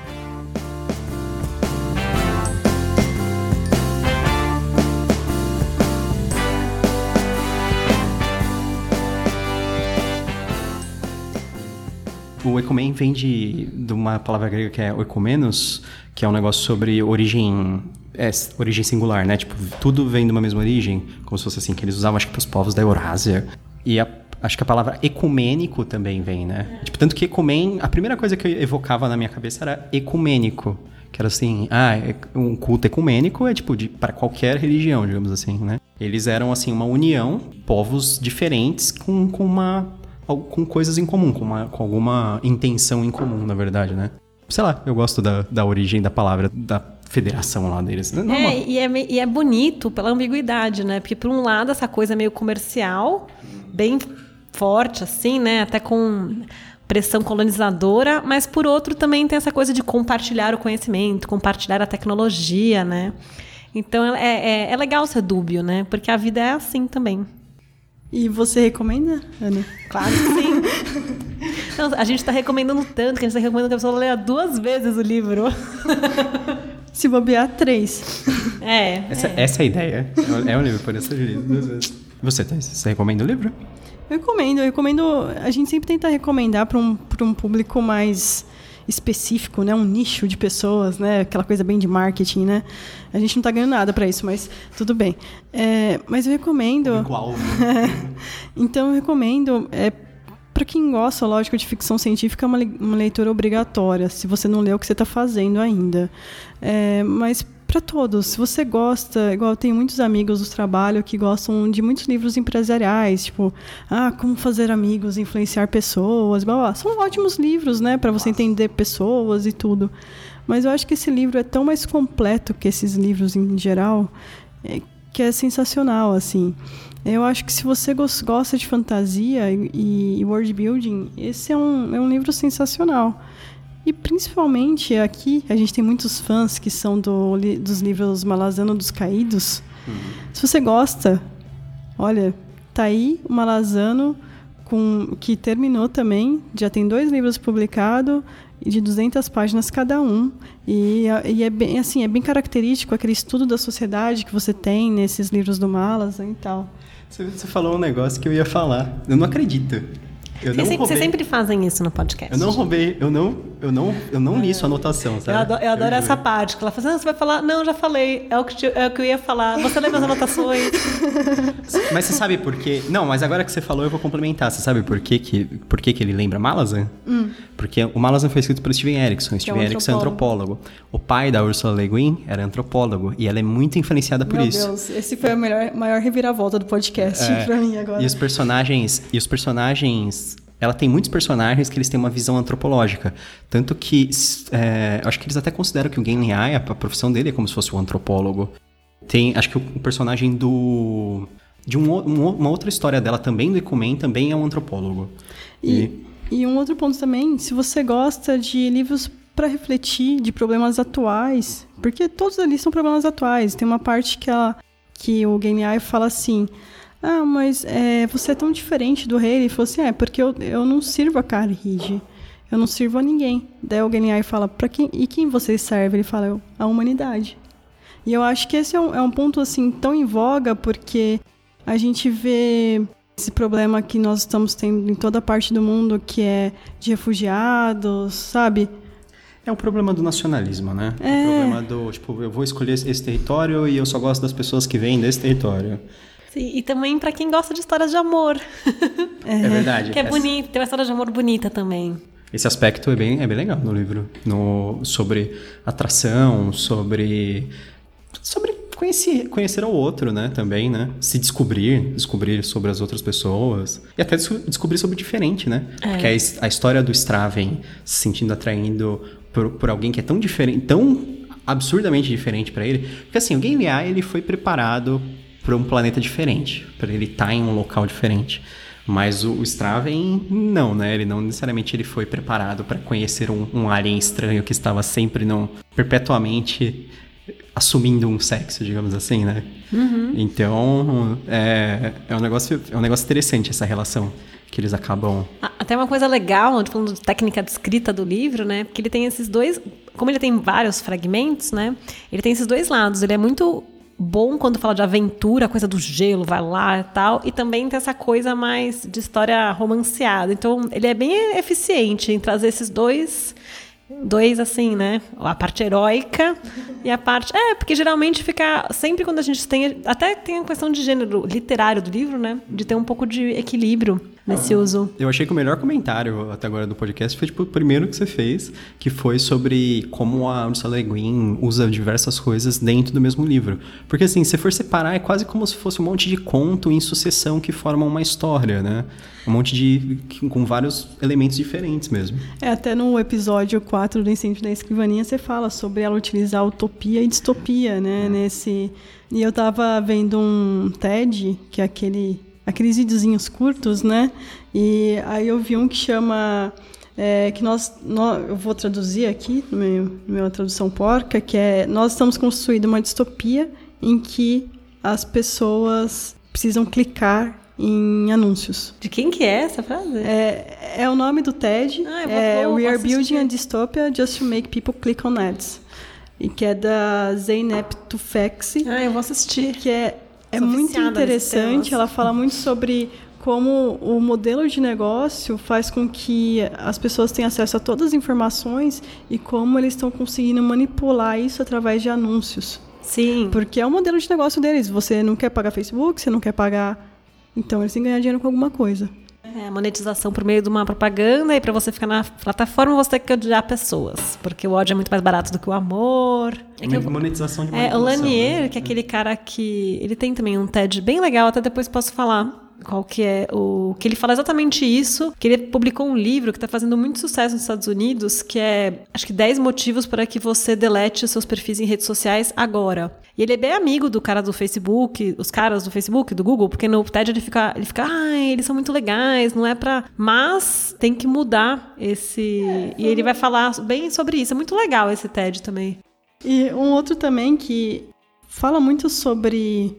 O ecumen vem de, de uma palavra grega que é oikomenos, que é um negócio sobre origem é, origem singular, né? Tipo, tudo vem de uma mesma origem, como se fosse assim, que eles usavam, acho que, para os povos da Eurásia. E a, acho que a palavra ecumênico também vem, né? Tipo, tanto que ecumen, a primeira coisa que eu evocava na minha cabeça era ecumênico. Que era assim, ah, é, um culto ecumênico é tipo para qualquer religião, digamos assim, né? Eles eram assim uma união, povos diferentes com, com uma com coisas em comum, com, uma, com alguma intenção em comum, na verdade, né? Sei lá, eu gosto da, da origem da palavra, da federação lá deles. Não, é, e é, e é bonito pela ambiguidade, né? Porque, por um lado, essa coisa meio comercial, bem forte, assim, né? Até com pressão colonizadora, mas por outro também tem essa coisa de compartilhar o conhecimento, compartilhar a tecnologia, né? Então é, é, é legal ser dúbio, né? Porque a vida é assim também. E você recomenda, Ana? Claro que sim. [LAUGHS] Não, a gente está recomendando tanto que a gente está recomendando que a pessoa leia duas vezes o livro. [LAUGHS] Se bobear, três. É. Essa é, essa é a ideia. É um livro, por isso eu duas vezes. Você, Thais, você recomenda o livro? Eu recomendo. Eu recomendo. A gente sempre tenta recomendar para um, um público mais específico, né? Um nicho de pessoas, né? Aquela coisa bem de marketing, né? A gente não está ganhando nada para isso, mas tudo bem. É, mas eu recomendo. Igual. [LAUGHS] então eu recomendo. É, para quem gosta, lógico, de ficção científica, é uma, uma leitura obrigatória, se você não leu o que você está fazendo ainda. É, mas para todos. Se você gosta, igual eu tenho muitos amigos do trabalho que gostam de muitos livros empresariais, tipo, ah, como fazer amigos, influenciar pessoas, blá, blá. São ótimos livros, né, para você entender pessoas e tudo. Mas eu acho que esse livro é tão mais completo que esses livros em geral, é, que é sensacional, assim. Eu acho que se você gosta de fantasia e, e world building, esse é um, é um livro sensacional. E principalmente aqui, a gente tem muitos fãs que são do, dos livros Malazano dos Caídos. Uhum. Se você gosta, olha, tá aí o Malazano com, que terminou também, já tem dois livros publicados de 200 páginas cada um e, e, é bem assim é bem característico aquele estudo da sociedade que você tem nesses livros do Malazan e tal. Você, você falou um negócio que eu ia falar. Eu não acredito. Eu não Vocês sempre fazem isso no podcast. Eu não roubei, eu não, eu não, eu não li sua anotação, sabe? Eu adoro, eu adoro eu essa parte, que ela fala assim, ah, você vai falar, não, já falei, é o que, é o que eu ia falar, você lê minhas anotações. [LAUGHS] mas você sabe por quê? Não, mas agora que você falou, eu vou complementar. Você sabe por quê que, por quê que ele lembra Malazan? Hum. Porque o Malazan foi escrito por Steven Erickson. Steven é um Erickson é antropólogo. O pai da Ursula Le Guin era antropólogo, e ela é muito influenciada por Meu isso. Meu Deus, esse foi a melhor, maior reviravolta do podcast é, pra mim agora. E os personagens, e os personagens ela tem muitos personagens que eles têm uma visão antropológica. Tanto que, é, acho que eles até consideram que o Gen Liai, a, profissão dele é como se fosse um antropólogo. Tem, acho que o, o personagem do... De um, um, uma outra história dela também, do Ecumen, também é um antropólogo. E, e... e um outro ponto também, se você gosta de livros para refletir de problemas atuais, porque todos ali são problemas atuais. Tem uma parte que, ela, que o Geniai fala assim: ah, mas é, você é tão diferente do rei. Ele falou assim: É, porque eu, eu não sirvo a Carrige. Eu não sirvo a ninguém. Daí o Geniai fala: para quem, E quem você serve? Ele fala: A humanidade. E eu acho que esse é um, é um ponto assim tão em voga porque a gente vê esse problema que nós estamos tendo em toda parte do mundo, que é de refugiados, sabe? É o problema do nacionalismo, né? É. O problema do, tipo, eu vou escolher esse território e eu só gosto das pessoas que vêm desse território. Sim, e também para quem gosta de histórias de amor. [LAUGHS] É, é verdade. Que é bonito, tem uma história de amor bonita também. Esse aspecto é bem, é bem legal no livro. No, sobre atração, sobre. Sobre conhecer, conhecer ao outro, né, também, né? Se descobrir, descobrir sobre as outras pessoas. E até descobrir sobre o diferente, né? É. Porque a, a, história do Straven se sentindo atraído por, por alguém que é tão diferente, tão absurdamente diferente para ele. Porque assim, o Game AI, ele foi preparado para um planeta diferente, para ele estar tá em um local diferente. Mas o, o Straven, não, né? Ele não necessariamente ele foi preparado para conhecer um, um, alien estranho que estava sempre não perpetuamente assumindo um sexo, digamos assim, né? Uhum. Então, é, é, um negócio, é um negócio interessante essa relação que eles acabam. Até uma coisa legal, falando de técnica de escrita do livro, né? Porque ele tem esses dois. Como ele tem vários fragmentos, né? Ele tem esses dois lados. Ele é muito bom quando fala de aventura, coisa do gelo, vai lá e tal. E também tem essa coisa mais de história romanceada. Então, ele é bem eficiente em trazer esses dois dois assim, né? A parte heróica e a parte. É, porque geralmente fica. Sempre quando a gente tem. Até tem a questão de gênero literário do livro, né? De ter um pouco de equilíbrio nesse uso. Eu achei que o melhor comentário até agora do podcast foi tipo, o primeiro que você fez, que foi sobre como a Ursula Le Guin usa diversas coisas dentro do mesmo livro. Porque assim, se for separar, é quase como se fosse um monte de conto em sucessão que formam uma história, né? Um monte de. com vários elementos diferentes mesmo. É, até no episódio 4 do Incêndio da Escrivaninha, você fala sobre ela utilizar utopia e distopia, né? É. Nesse. E eu tava vendo um TED, que é aquele aqueles videozinhos curtos, né? E aí eu vi um que chama é, que nós, nós, eu vou traduzir aqui no meu, na minha tradução porca, que é nós estamos construindo uma distopia em que as pessoas precisam clicar em anúncios. De quem que é essa frase? É, é o nome do TED. Ah, é We are building a dystopia just to make people click on ads. E que é da Zeynep Tufekci. Ah, eu vou assistir. Que é é muito interessante. Ela fala muito sobre como o modelo de negócio faz com que as pessoas tenham acesso a todas as informações e como eles estão conseguindo manipular isso através de anúncios. Sim. Porque é o modelo de negócio deles. Você não quer pagar Facebook, você não quer pagar. Então eles têm que ganhar dinheiro com alguma coisa. É, monetização por meio de uma propaganda e para você ficar na plataforma você tem que odiar pessoas, porque o ódio é muito mais barato do que o amor. É que monetização de manipulação. É, o Lanier, né? que é aquele cara que ele tem também um TED bem legal, até depois posso falar qual que é o que ele fala exatamente isso, que ele publicou um livro que está fazendo muito sucesso nos Estados Unidos, que é acho que 10 motivos para que você delete os seus perfis em redes sociais agora. E ele é bem amigo do cara do Facebook, os caras do Facebook, do Google, porque no TED ele fica, ele fica, ai, eles são muito legais, não é para, mas tem que mudar esse é, e ele vai falar bem sobre isso. É muito legal esse TED também. E um outro também que fala muito sobre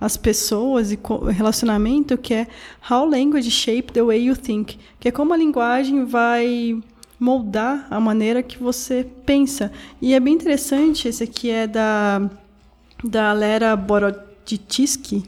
as pessoas e relacionamento, que é How Language Shape the Way You Think, que é como a linguagem vai moldar a maneira que você pensa. E é bem interessante, esse aqui é da, da Lera Boroditsky,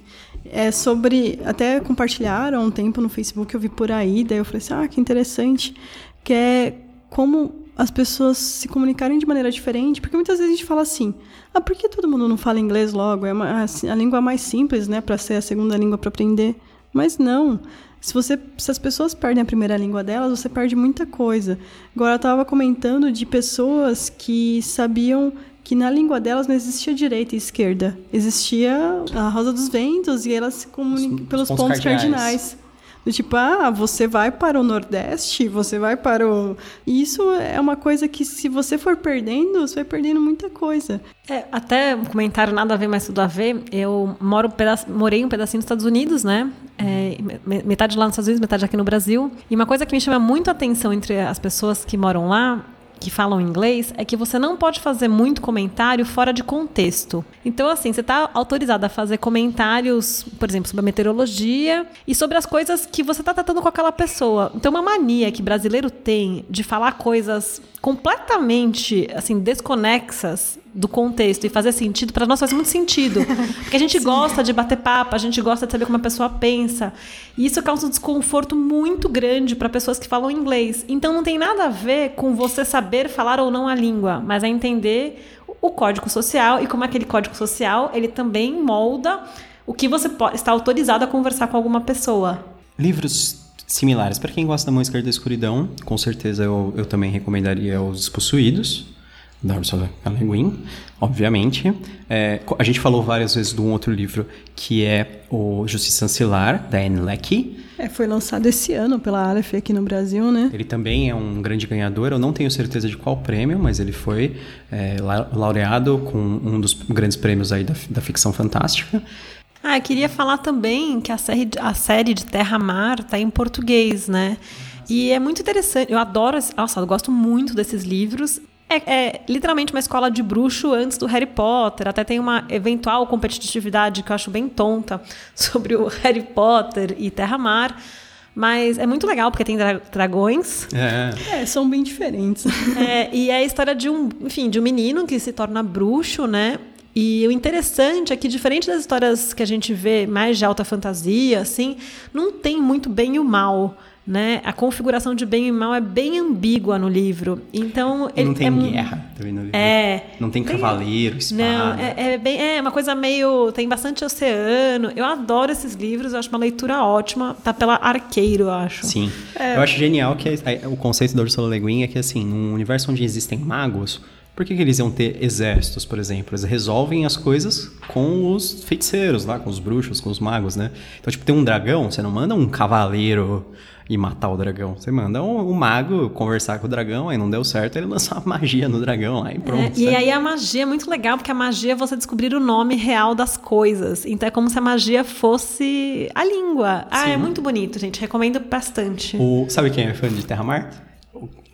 é sobre, até compartilharam um tempo no Facebook, eu vi por aí, daí eu falei assim, ah, que interessante, que é como as pessoas se comunicarem de maneira diferente, porque muitas vezes a gente fala assim: ah, por que todo mundo não fala inglês logo? É uma, a, a língua mais simples, né, para ser a segunda língua para aprender. Mas não. Se, você, se as pessoas perdem a primeira língua delas, você perde muita coisa. Agora, eu estava comentando de pessoas que sabiam que na língua delas não existia direita e esquerda. Existia a rosa dos ventos e elas se comunicam pelos pontos, pontos cardinais. cardinais. Do tipo, ah, você vai para o Nordeste, você vai para o. Isso é uma coisa que, se você for perdendo, você vai perdendo muita coisa. É, até um comentário nada a ver, mas tudo a ver. Eu moro um pedaço, morei um pedacinho nos Estados Unidos, né? É, metade lá nos Estados Unidos, metade aqui no Brasil. E uma coisa que me chama muito a atenção entre as pessoas que moram lá que falam inglês é que você não pode fazer muito comentário fora de contexto. Então, assim, você está autorizado a fazer comentários, por exemplo, sobre a meteorologia e sobre as coisas que você está tratando com aquela pessoa. Então, uma mania que brasileiro tem de falar coisas completamente assim desconexas do contexto e fazer sentido para nós faz muito sentido porque a gente [LAUGHS] Sim. gosta de bater papo a gente gosta de saber como a pessoa pensa e isso causa um desconforto muito grande para pessoas que falam inglês então não tem nada a ver com você saber falar ou não a língua mas é entender o código social e como aquele código social ele também molda o que você está autorizado a conversar com alguma pessoa livros similares. Para quem gosta da música da escuridão, com certeza eu, eu também recomendaria Os Despossuídos. Da Ursula K. Le Guin, obviamente. É, a gente falou várias vezes de um outro livro que é o Justiça Ancilar, da Anne Leckie. É, foi lançado esse ano pela Aleph aqui no Brasil, né? Ele também é um grande ganhador. Eu não tenho certeza de qual prêmio, mas ele foi é, laureado com um dos grandes prêmios aí da, da ficção fantástica. Ah, eu queria falar também que a série, a série de Terra-Mar está em português, né? E é muito interessante. Eu adoro. Nossa, eu gosto muito desses livros. É, é, literalmente uma escola de bruxo antes do Harry Potter. Até tem uma eventual competitividade que eu acho bem tonta [LAUGHS] sobre o Harry Potter e Terra-Mar. Mas é muito legal porque tem dra dragões. É. é. são bem diferentes. [LAUGHS] É, e é a história de um, enfim, de um menino que se torna bruxo, né? E o interessante é que, diferente das histórias que a gente vê mais de alta fantasia, assim, não tem muito bem e o mal né? A configuração de bem e mal é bem ambígua no livro. Então ele não tem é, guerra também no livro. É. Não tem, tem cavaleiro, espada. Não, é, é, bem, é uma coisa meio tem bastante oceano. Eu adoro esses livros. Eu acho uma leitura ótima. Tá pela Arqueiro, eu acho. Sim. É. Eu acho genial que o conceito da Ursula Le Guin é que assim, num universo onde existem magos por que, que, eles iam ter exércitos, por exemplo? Eles resolvem as coisas com os feiticeiros lá, com os bruxos, com os magos, né? Então, tipo, tem um dragão, você não manda um cavaleiro e matar o dragão. Você manda um, um, mago conversar com o dragão, aí não deu certo, ele [LAUGHS] lança uma magia no dragão lá e pronto. É, e aí a magia é muito legal, porque a magia é você descobrir o nome real das coisas. Então é como se a magia fosse a língua. Ah, Sim. é muito bonito, gente. Recomendo bastante. O, sabe quem é fã de Terra Mar?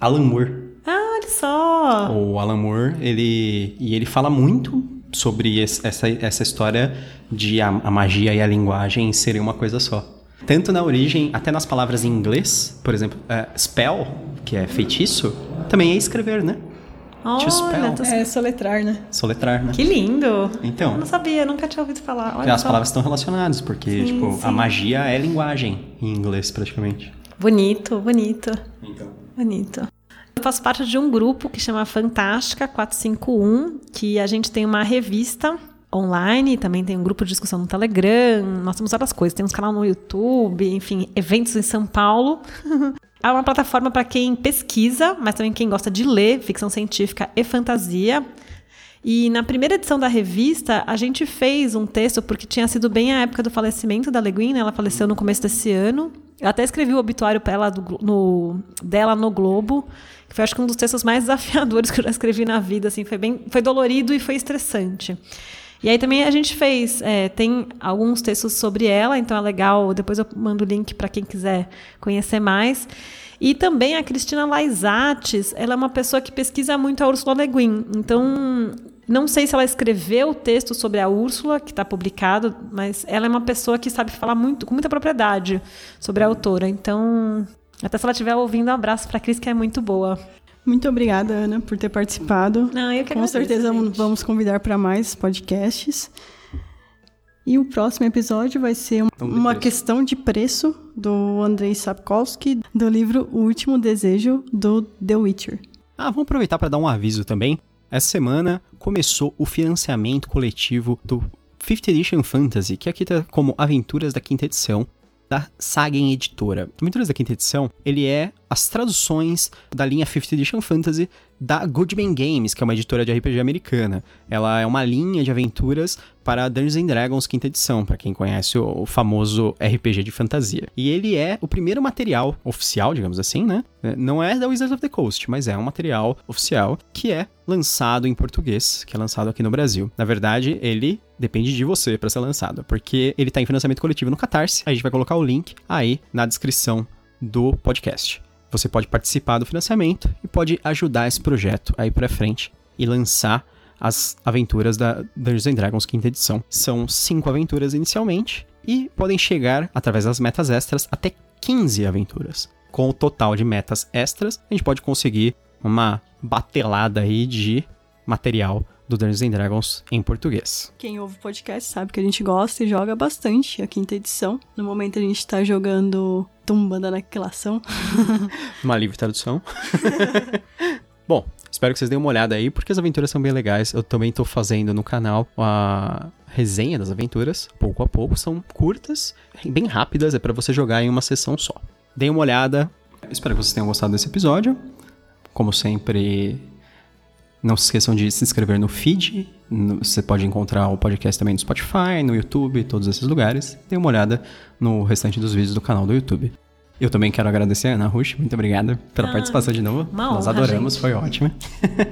Alan Moore. Ah, olha só! O Alan Moore, ele. E ele fala muito sobre essa, essa história de a, a magia e a linguagem serem uma coisa só. Tanto na origem, até nas palavras em inglês, por exemplo, uh, spell, que é feitiço, também é escrever, né? Olha, spell. É soletrar, né? Soletrar, né? Que lindo! Então. Eu não sabia, nunca tinha ouvido falar. Olha as só. palavras estão relacionadas, porque, sim, tipo, sim. a magia é linguagem em inglês, praticamente. Bonito, bonito. Então. Bonito. Eu faço parte de um grupo que chama Fantástica 451, que a gente tem uma revista online, também tem um grupo de discussão no Telegram, nós temos várias coisas, temos canal no YouTube, enfim, eventos em São Paulo. [LAUGHS] é uma plataforma para quem pesquisa, mas também quem gosta de ler ficção científica e fantasia. E na primeira edição da revista, a gente fez um texto, porque tinha sido bem a época do falecimento da Leguin, né? ela faleceu no começo desse ano. Eu até escrevi o obituário ela do, no, dela no Globo, que foi acho que um dos textos mais [LAUGHS] desafiadores que eu já escrevi na vida. Assim, foi, bem, foi dolorido e foi estressante. E aí também a gente fez, é, tem alguns textos sobre ela, então é legal, depois eu mando o link para quem quiser conhecer mais. E também a Cristina Laisates, ela é uma pessoa que pesquisa muito a Ursula Le Guin. Então, não sei se ela escreveu o texto sobre a Úrsula, que está publicado, mas ela é uma pessoa que sabe falar muito, com muita propriedade sobre a autora. Então, até se ela estiver ouvindo, um abraço para a Cris, que é muito boa. Muito obrigada, Ana, por ter participado. Não, eu que Com certeza gente. vamos convidar para mais podcasts. E o próximo episódio vai ser uma questão de preço do Andrei Sapkowski, do livro O Último Desejo, do The Witcher. Ah, vamos aproveitar para dar um aviso também. Essa semana começou o financiamento coletivo do 5th Edition Fantasy, que aqui tá como Aventuras da Quinta Edição, da Sagen Editora. Aventuras da Quinta Edição, ele é as traduções da linha 5th Edition Fantasy da Goodman Games, que é uma editora de RPG americana. Ela é uma linha de aventuras para Dungeons and Dragons quinta edição, para quem conhece o, famoso RPG de fantasia. E ele é o primeiro material oficial, digamos assim, né? Não é da Wizards of the Coast, mas é um material oficial que é lançado em português, que é lançado aqui no Brasil. Na verdade, ele depende de você para ser lançado, porque ele está em financiamento coletivo no Catarse. A gente vai colocar o link aí na descrição do podcast. Você pode participar do financiamento e pode ajudar esse projeto aí para frente e lançar as aventuras da Dungeons and Dragons quinta edição. São cinco aventuras inicialmente e podem chegar através das metas extras até 15 aventuras. Com o total de metas extras, a gente pode conseguir uma batelada aí de material do Dungeons and Dragons em português. Quem ouve o podcast sabe que a gente gosta e joga bastante a quinta edição. No momento a gente está jogando Tumbando na Aniquilação. [LAUGHS] Uma livre tradução. [LAUGHS] Bom, espero que vocês deem uma olhada aí, porque as aventuras são bem legais. Eu também estou fazendo no canal a resenha das aventuras, pouco a pouco. São curtas, bem rápidas, é para você jogar em uma sessão só. Deem uma olhada. Espero que vocês tenham gostado desse episódio. Como sempre, Não se esqueçam de se inscrever no feed. Você pode encontrar o podcast também no Spotify, no YouTube, todos esses lugares. Dê uma olhada no restante dos vídeos do canal do YouTube. Eu também quero agradecer a Ana Rush. Muito obrigada pela ah, participação de novo. Nós adoramos, gente. foi ótimo.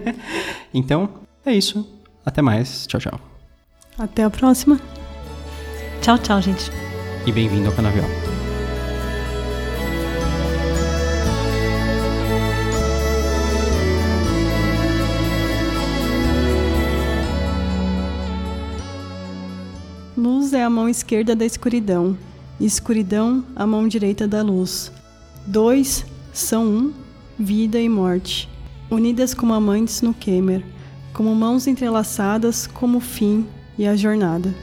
[LAUGHS] então, é isso. Até mais. Tchau, tchau. Até a próxima. Tchau, tchau, gente. E bem-vindo ao Canavial. A mão esquerda da escuridão, e escuridão a mão direita da luz. Dois são um, vida e morte, unidas como amantes no Kemer, como mãos entrelaçadas como o fim e a jornada.